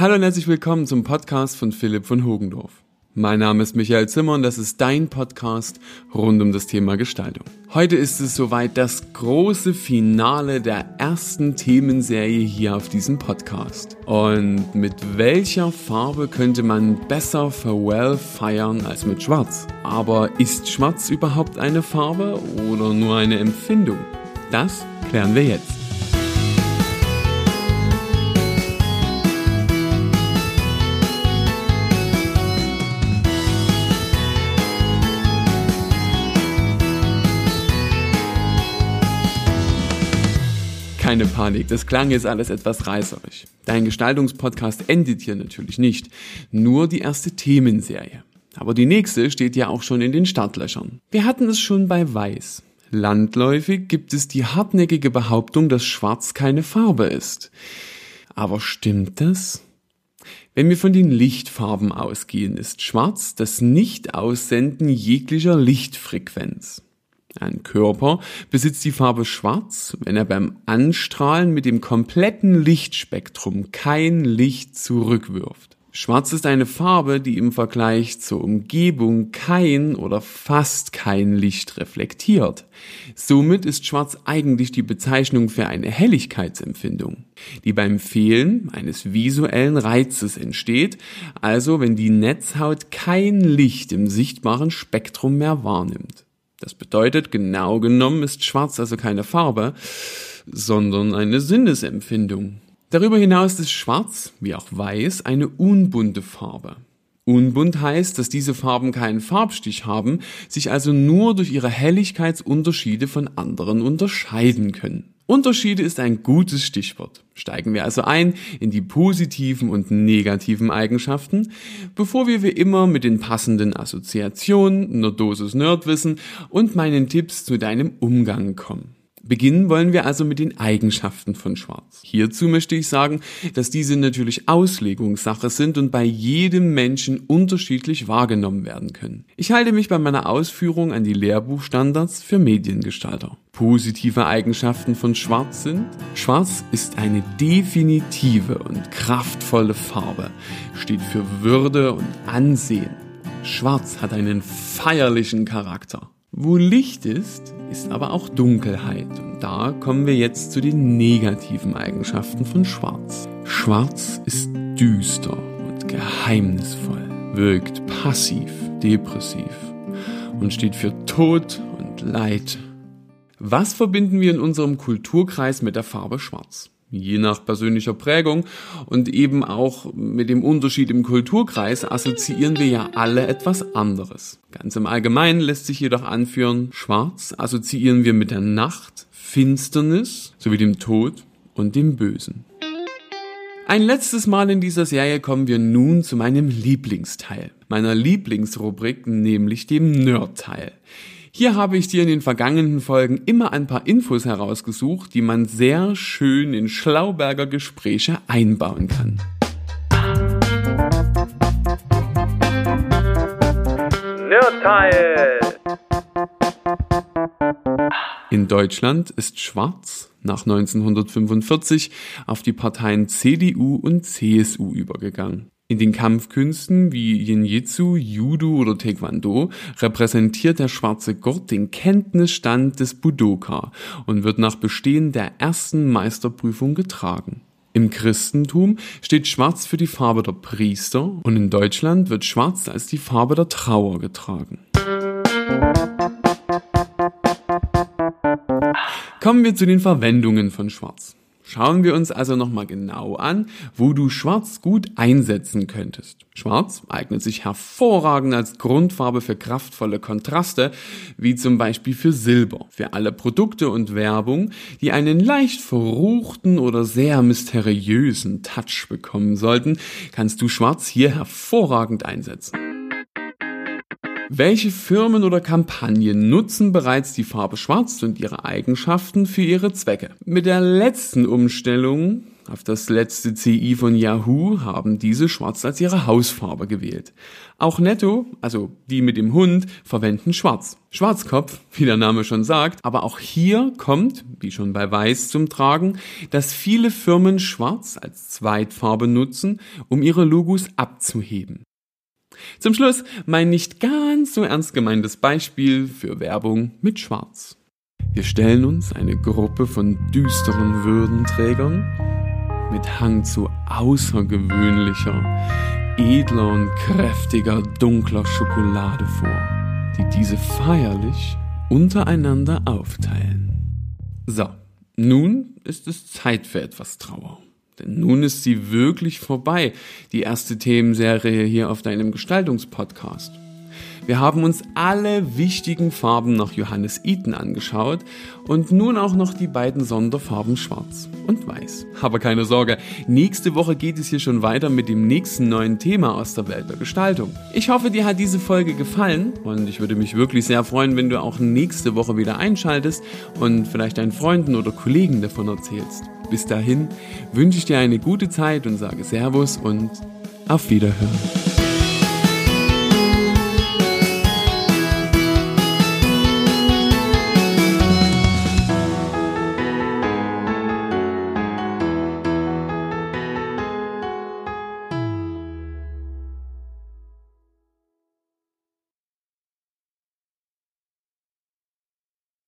Hallo und herzlich willkommen zum Podcast von Philipp von Hogendorf. Mein Name ist Michael Zimmer und das ist dein Podcast rund um das Thema Gestaltung. Heute ist es soweit das große Finale der ersten Themenserie hier auf diesem Podcast. Und mit welcher Farbe könnte man besser Farewell feiern als mit Schwarz? Aber ist Schwarz überhaupt eine Farbe oder nur eine Empfindung? Das klären wir jetzt. Keine Panik, das klang jetzt alles etwas reißerisch. Dein Gestaltungspodcast endet hier natürlich nicht, nur die erste Themenserie. Aber die nächste steht ja auch schon in den Startlöchern. Wir hatten es schon bei Weiß. Landläufig gibt es die hartnäckige Behauptung, dass Schwarz keine Farbe ist. Aber stimmt das? Wenn wir von den Lichtfarben ausgehen, ist Schwarz das Nicht-Aussenden jeglicher Lichtfrequenz. Ein Körper besitzt die Farbe Schwarz, wenn er beim Anstrahlen mit dem kompletten Lichtspektrum kein Licht zurückwirft. Schwarz ist eine Farbe, die im Vergleich zur Umgebung kein oder fast kein Licht reflektiert. Somit ist Schwarz eigentlich die Bezeichnung für eine Helligkeitsempfindung, die beim Fehlen eines visuellen Reizes entsteht, also wenn die Netzhaut kein Licht im sichtbaren Spektrum mehr wahrnimmt. Das bedeutet, genau genommen ist Schwarz also keine Farbe, sondern eine Sinnesempfindung. Darüber hinaus ist Schwarz, wie auch Weiß, eine unbunte Farbe. Unbunt heißt, dass diese Farben keinen Farbstich haben, sich also nur durch ihre Helligkeitsunterschiede von anderen unterscheiden können. Unterschiede ist ein gutes Stichwort. Steigen wir also ein in die positiven und negativen Eigenschaften, bevor wir wie immer mit den passenden Assoziationen, einer Dosis Nerdwissen und meinen Tipps zu deinem Umgang kommen. Beginnen wollen wir also mit den Eigenschaften von Schwarz. Hierzu möchte ich sagen, dass diese natürlich Auslegungssache sind und bei jedem Menschen unterschiedlich wahrgenommen werden können. Ich halte mich bei meiner Ausführung an die Lehrbuchstandards für Mediengestalter. Positive Eigenschaften von Schwarz sind, Schwarz ist eine definitive und kraftvolle Farbe, steht für Würde und Ansehen. Schwarz hat einen feierlichen Charakter. Wo Licht ist, ist aber auch Dunkelheit. Und da kommen wir jetzt zu den negativen Eigenschaften von Schwarz. Schwarz ist düster und geheimnisvoll, wirkt passiv, depressiv und steht für Tod und Leid. Was verbinden wir in unserem Kulturkreis mit der Farbe Schwarz? Je nach persönlicher Prägung und eben auch mit dem Unterschied im Kulturkreis assoziieren wir ja alle etwas anderes. Ganz im Allgemeinen lässt sich jedoch anführen, schwarz assoziieren wir mit der Nacht, Finsternis sowie dem Tod und dem Bösen. Ein letztes Mal in dieser Serie kommen wir nun zu meinem Lieblingsteil, meiner Lieblingsrubrik, nämlich dem Nerd-Teil. Hier habe ich dir in den vergangenen Folgen immer ein paar Infos herausgesucht, die man sehr schön in Schlauberger Gespräche einbauen kann. Nerdteil! In Deutschland ist Schwarz nach 1945 auf die Parteien CDU und CSU übergegangen. In den Kampfkünsten wie Jinjitsu, Judo oder Taekwondo repräsentiert der schwarze Gurt den Kenntnisstand des Budoka und wird nach Bestehen der ersten Meisterprüfung getragen. Im Christentum steht Schwarz für die Farbe der Priester und in Deutschland wird Schwarz als die Farbe der Trauer getragen. Kommen wir zu den Verwendungen von Schwarz. Schauen wir uns also nochmal genau an, wo du Schwarz gut einsetzen könntest. Schwarz eignet sich hervorragend als Grundfarbe für kraftvolle Kontraste, wie zum Beispiel für Silber. Für alle Produkte und Werbung, die einen leicht verruchten oder sehr mysteriösen Touch bekommen sollten, kannst du Schwarz hier hervorragend einsetzen. Welche Firmen oder Kampagnen nutzen bereits die Farbe Schwarz und ihre Eigenschaften für ihre Zwecke? Mit der letzten Umstellung auf das letzte CI von Yahoo haben diese schwarz als ihre Hausfarbe gewählt. Auch Netto, also die mit dem Hund, verwenden schwarz. Schwarzkopf, wie der Name schon sagt, aber auch hier kommt, wie schon bei Weiß zum Tragen, dass viele Firmen schwarz als Zweitfarbe nutzen, um ihre Logos abzuheben. Zum Schluss mein nicht ganz so ernst gemeintes Beispiel für Werbung mit Schwarz. Wir stellen uns eine Gruppe von düsteren Würdenträgern mit Hang zu außergewöhnlicher, edler und kräftiger dunkler Schokolade vor, die diese feierlich untereinander aufteilen. So, nun ist es Zeit für etwas Trauer. Denn nun ist sie wirklich vorbei, die erste Themenserie hier auf deinem Gestaltungspodcast. Wir haben uns alle wichtigen Farben nach Johannes Eaton angeschaut und nun auch noch die beiden Sonderfarben Schwarz und Weiß. Aber keine Sorge, nächste Woche geht es hier schon weiter mit dem nächsten neuen Thema aus der Welt der Gestaltung. Ich hoffe, dir hat diese Folge gefallen und ich würde mich wirklich sehr freuen, wenn du auch nächste Woche wieder einschaltest und vielleicht deinen Freunden oder Kollegen davon erzählst. Bis dahin wünsche ich dir eine gute Zeit und sage Servus und auf Wiederhören.